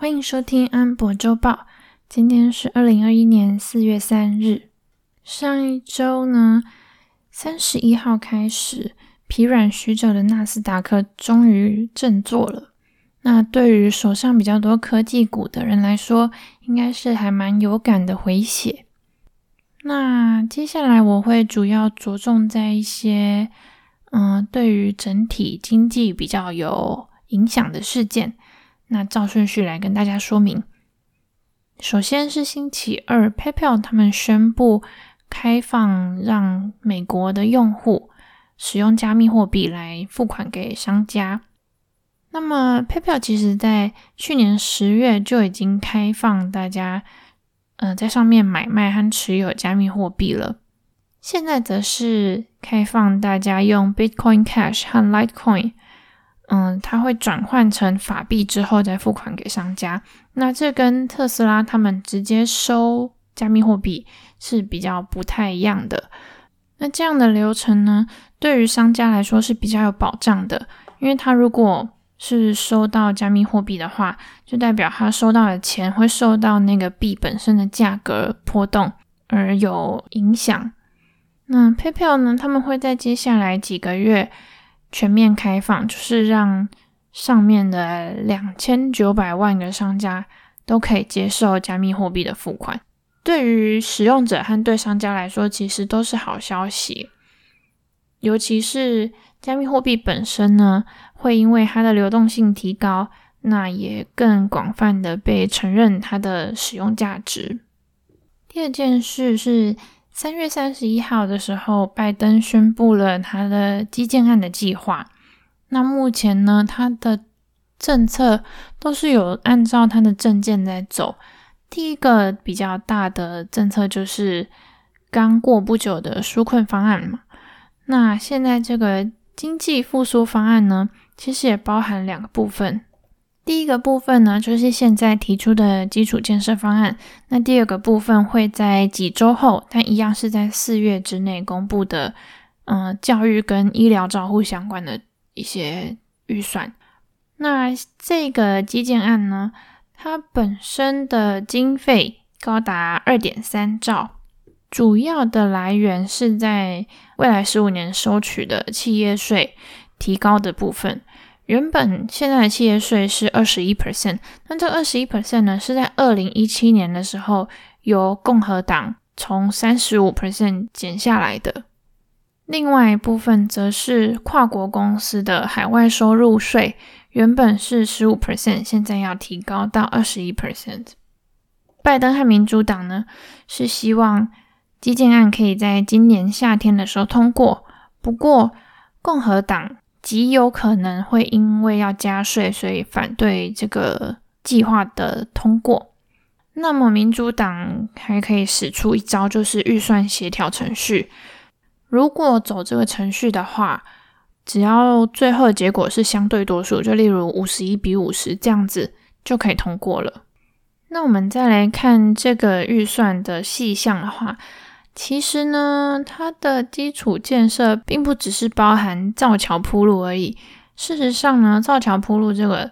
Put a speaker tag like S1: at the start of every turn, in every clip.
S1: 欢迎收听安博周报。今天是二零二一年四月三日。上一周呢，三十一号开始，疲软许久的纳斯达克终于振作了。那对于手上比较多科技股的人来说，应该是还蛮有感的回血。那接下来我会主要着重在一些，嗯、呃，对于整体经济比较有影响的事件。那照顺序来跟大家说明。首先是星期二，PayPal 他们宣布开放让美国的用户使用加密货币来付款给商家。那么 PayPal 其实在去年十月就已经开放大家。嗯、在上面买卖和持有加密货币了。现在则是开放大家用 Bitcoin Cash 和 Litecoin，嗯、呃，它会转换成法币之后再付款给商家。那这跟特斯拉他们直接收加密货币是比较不太一样的。那这样的流程呢，对于商家来说是比较有保障的，因为他如果是收到加密货币的话，就代表他收到的钱会受到那个币本身的价格波动而有影响。那 PayPal 呢，他们会在接下来几个月全面开放，就是让上面的两千九百万个商家都可以接受加密货币的付款。对于使用者和对商家来说，其实都是好消息，尤其是。加密货币本身呢，会因为它的流动性提高，那也更广泛的被承认它的使用价值。第二件事是三月三十一号的时候，拜登宣布了他的基建案的计划。那目前呢，他的政策都是有按照他的政见在走。第一个比较大的政策就是刚过不久的纾困方案嘛。那现在这个。经济复苏方案呢，其实也包含两个部分。第一个部分呢，就是现在提出的基础建设方案。那第二个部分会在几周后，但一样是在四月之内公布的。嗯、教育跟医疗照护相关的一些预算。那这个基建案呢，它本身的经费高达二点三兆。主要的来源是在未来十五年收取的企业税提高的部分。原本现在的企业税是二十一 percent，那这二十一 percent 呢，是在二零一七年的时候由共和党从三十五 percent 减下来的。另外一部分则是跨国公司的海外收入税，原本是十五 percent，现在要提高到二十一 percent。拜登和民主党呢，是希望。基建案可以在今年夏天的时候通过，不过共和党极有可能会因为要加税，所以反对这个计划的通过。那么民主党还可以使出一招，就是预算协调程序。如果走这个程序的话，只要最后的结果是相对多数，就例如五十一比五十这样子，就可以通过了。那我们再来看这个预算的细项的话。其实呢，它的基础建设并不只是包含造桥铺路而已。事实上呢，造桥铺路这个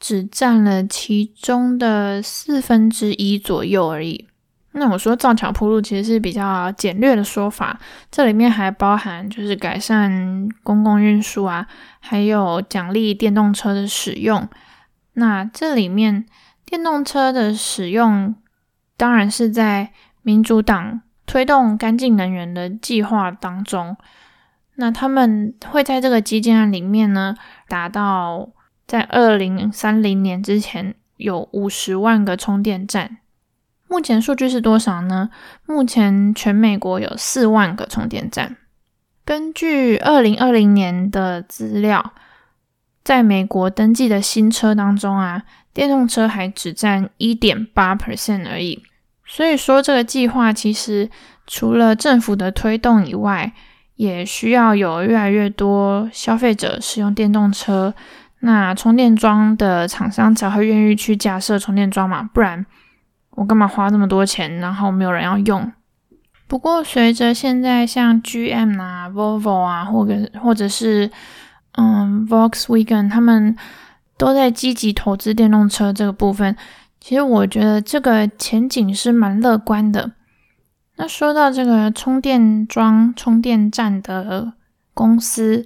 S1: 只占了其中的四分之一左右而已。那我说造桥铺路其实是比较简略的说法，这里面还包含就是改善公共运输啊，还有奖励电动车的使用。那这里面电动车的使用，当然是在民主党。推动干净能源的计划当中，那他们会在这个基建案里面呢，达到在二零三零年之前有五十万个充电站。目前数据是多少呢？目前全美国有四万个充电站。根据二零二零年的资料，在美国登记的新车当中啊，电动车还只占一点八 percent 而已。所以说，这个计划其实除了政府的推动以外，也需要有越来越多消费者使用电动车，那充电桩的厂商才会愿意去架设充电桩嘛，不然我干嘛花这么多钱，然后没有人要用。不过，随着现在像 GM 啊、Volvo 啊，或者或者是嗯 Volkswagen 他们都在积极投资电动车这个部分。其实我觉得这个前景是蛮乐观的。那说到这个充电桩、充电站的公司，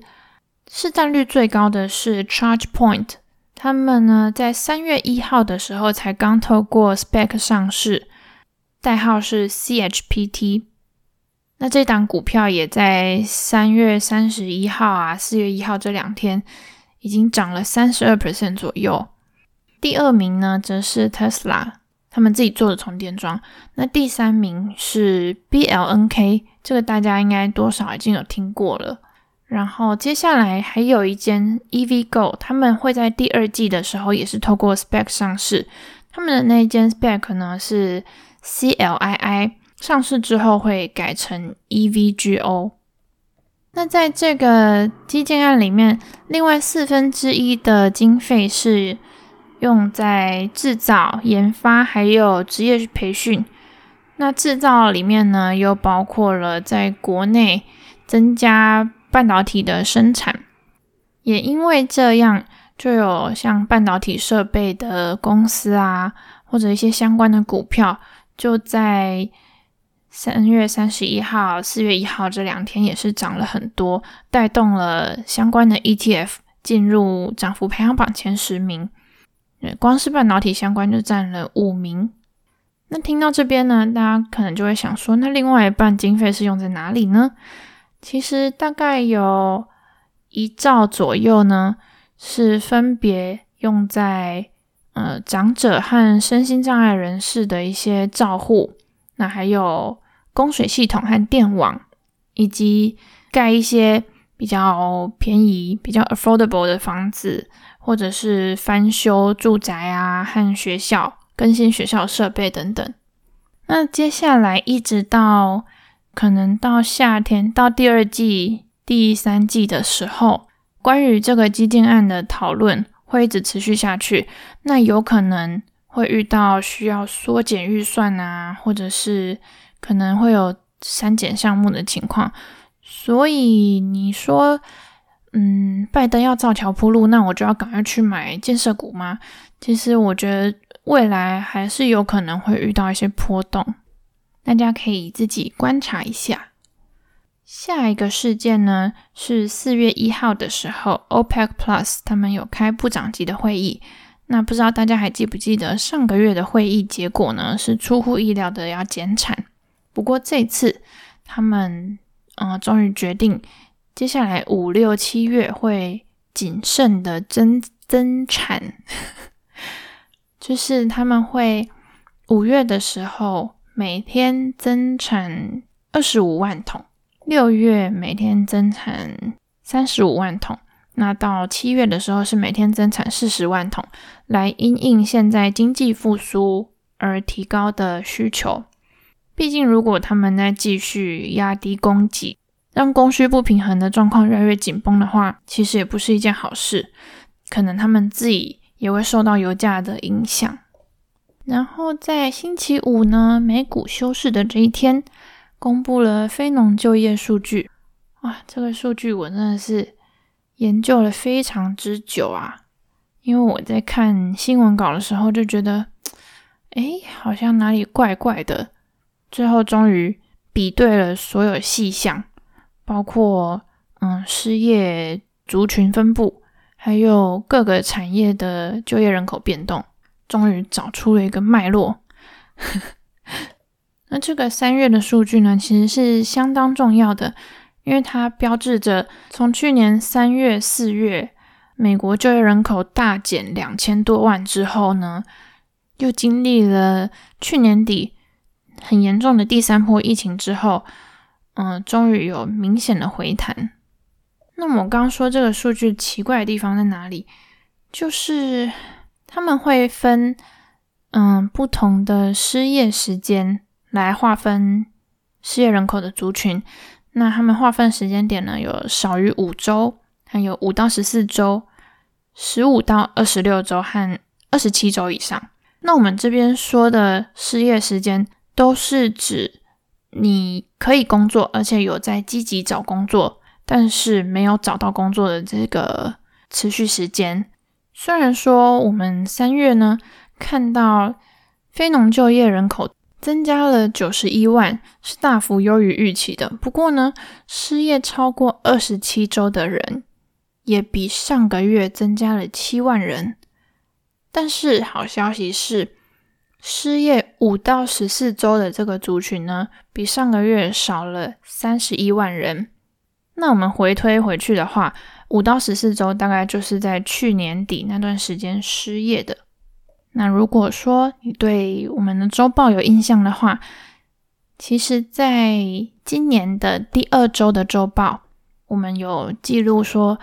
S1: 市占率最高的是 ChargePoint。他们呢，在三月一号的时候才刚透过 Spec 上市，代号是 CHPT。那这档股票也在三月三十一号啊，四月一号这两天已经涨了三十二 percent 左右。第二名呢，则是 Tesla，他们自己做的充电桩。那第三名是 BLNK，这个大家应该多少已经有听过了。然后接下来还有一间 EVgo，他们会在第二季的时候也是透过 Spec 上市。他们的那一间 Spec 呢是 CLII，上市之后会改成 EVGO。那在这个基建案里面，另外四分之一的经费是用在制造、研发还有职业培训。那制造里面呢，又包括了在国内增加。半导体的生产，也因为这样，就有像半导体设备的公司啊，或者一些相关的股票，就在三月三十一号、四月一号这两天也是涨了很多，带动了相关的 ETF 进入涨幅排行榜前十名。光是半导体相关就占了五名。那听到这边呢，大家可能就会想说，那另外一半经费是用在哪里呢？其实大概有一兆左右呢，是分别用在呃长者和身心障碍人士的一些照护，那还有供水系统和电网，以及盖一些比较便宜、比较 affordable 的房子，或者是翻修住宅啊和学校、更新学校设备等等。那接下来一直到。可能到夏天，到第二季、第三季的时候，关于这个基建案的讨论会一直持续下去。那有可能会遇到需要缩减预算啊，或者是可能会有删减项目的情况。所以你说，嗯，拜登要造桥铺路，那我就要赶快去买建设股吗？其实我觉得未来还是有可能会遇到一些波动。大家可以自己观察一下。下一个事件呢，是四月一号的时候，OPEC Plus 他们有开部长级的会议。那不知道大家还记不记得上个月的会议结果呢？是出乎意料的要减产。不过这次他们呃终于决定，接下来五六七月会谨慎的增增产，就是他们会五月的时候。每天增产二十五万桶，六月每天增产三十五万桶，那到七月的时候是每天增产四十万桶，来因应现在经济复苏而提高的需求。毕竟，如果他们在继续压低供给，让供需不平衡的状况越来越紧绷的话，其实也不是一件好事，可能他们自己也会受到油价的影响。然后在星期五呢，美股休市的这一天，公布了非农就业数据。哇，这个数据我真的是研究了非常之久啊！因为我在看新闻稿的时候就觉得，诶，好像哪里怪怪的。最后终于比对了所有细项，包括嗯失业族群分布，还有各个产业的就业人口变动。终于找出了一个脉络。那这个三月的数据呢，其实是相当重要的，因为它标志着从去年三月、四月美国就业人口大减两千多万之后呢，又经历了去年底很严重的第三波疫情之后，嗯、终于有明显的回弹。那么我刚刚说这个数据奇怪的地方在哪里？就是。他们会分嗯不同的失业时间来划分失业人口的族群。那他们划分时间点呢，有少于五周，还有五到十四周、十五到二十六周和二十七周以上。那我们这边说的失业时间，都是指你可以工作，而且有在积极找工作，但是没有找到工作的这个持续时间。虽然说我们三月呢看到非农就业人口增加了九十一万，是大幅优于预期的。不过呢，失业超过二十七周的人也比上个月增加了七万人。但是好消息是，失业五到十四周的这个族群呢，比上个月少了三十一万人。那我们回推回去的话，五到十四周大概就是在去年底那段时间失业的。那如果说你对我们的周报有印象的话，其实在今年的第二周的周报，我们有记录说，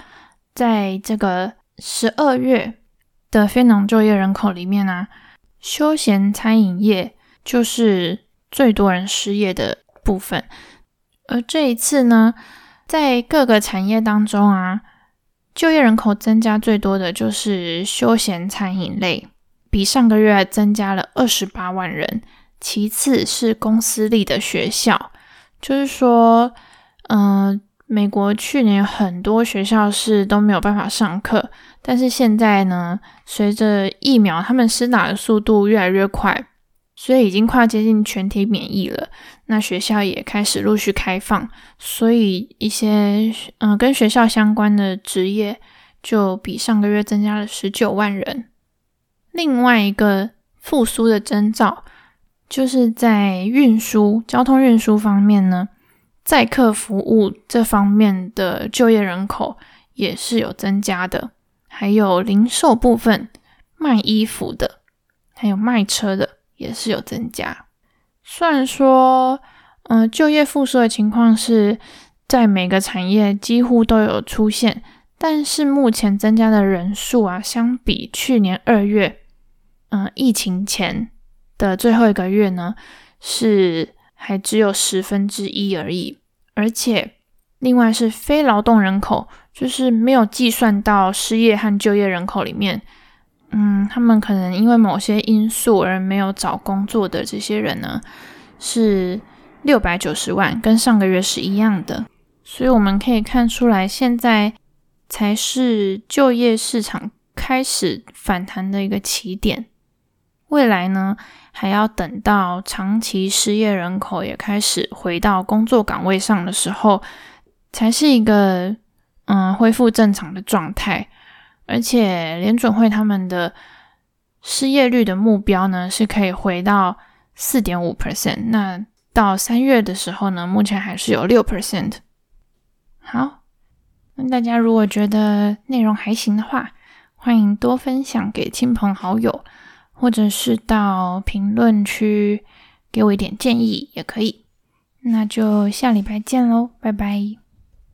S1: 在这个十二月的非农就业人口里面呢、啊，休闲餐饮业就是最多人失业的部分。而这一次呢，在各个产业当中啊，就业人口增加最多的就是休闲餐饮类，比上个月增加了二十八万人。其次是公司立的学校，就是说，嗯、美国去年很多学校是都没有办法上课，但是现在呢，随着疫苗他们施打的速度越来越快。所以已经快接近全体免疫了，那学校也开始陆续开放，所以一些嗯、跟学校相关的职业就比上个月增加了十九万人。另外一个复苏的征兆，就是在运输、交通运输方面呢，载客服务这方面的就业人口也是有增加的，还有零售部分卖衣服的，还有卖车的。也是有增加，虽然说，嗯、呃，就业复苏的情况是在每个产业几乎都有出现，但是目前增加的人数啊，相比去年二月，嗯、疫情前的最后一个月呢，是还只有十分之一而已。而且，另外是非劳动人口，就是没有计算到失业和就业人口里面。嗯，他们可能因为某些因素而没有找工作的这些人呢，是六百九十万，跟上个月是一样的。所以我们可以看出来，现在才是就业市场开始反弹的一个起点。未来呢，还要等到长期失业人口也开始回到工作岗位上的时候，才是一个嗯恢复正常的状态。而且联准会他们的失业率的目标呢，是可以回到四点五 percent。那到三月的时候呢，目前还是有六 percent。好，那大家如果觉得内容还行的话，欢迎多分享给亲朋好友，或者是到评论区给我一点建议也可以。那就下礼拜见喽，拜拜。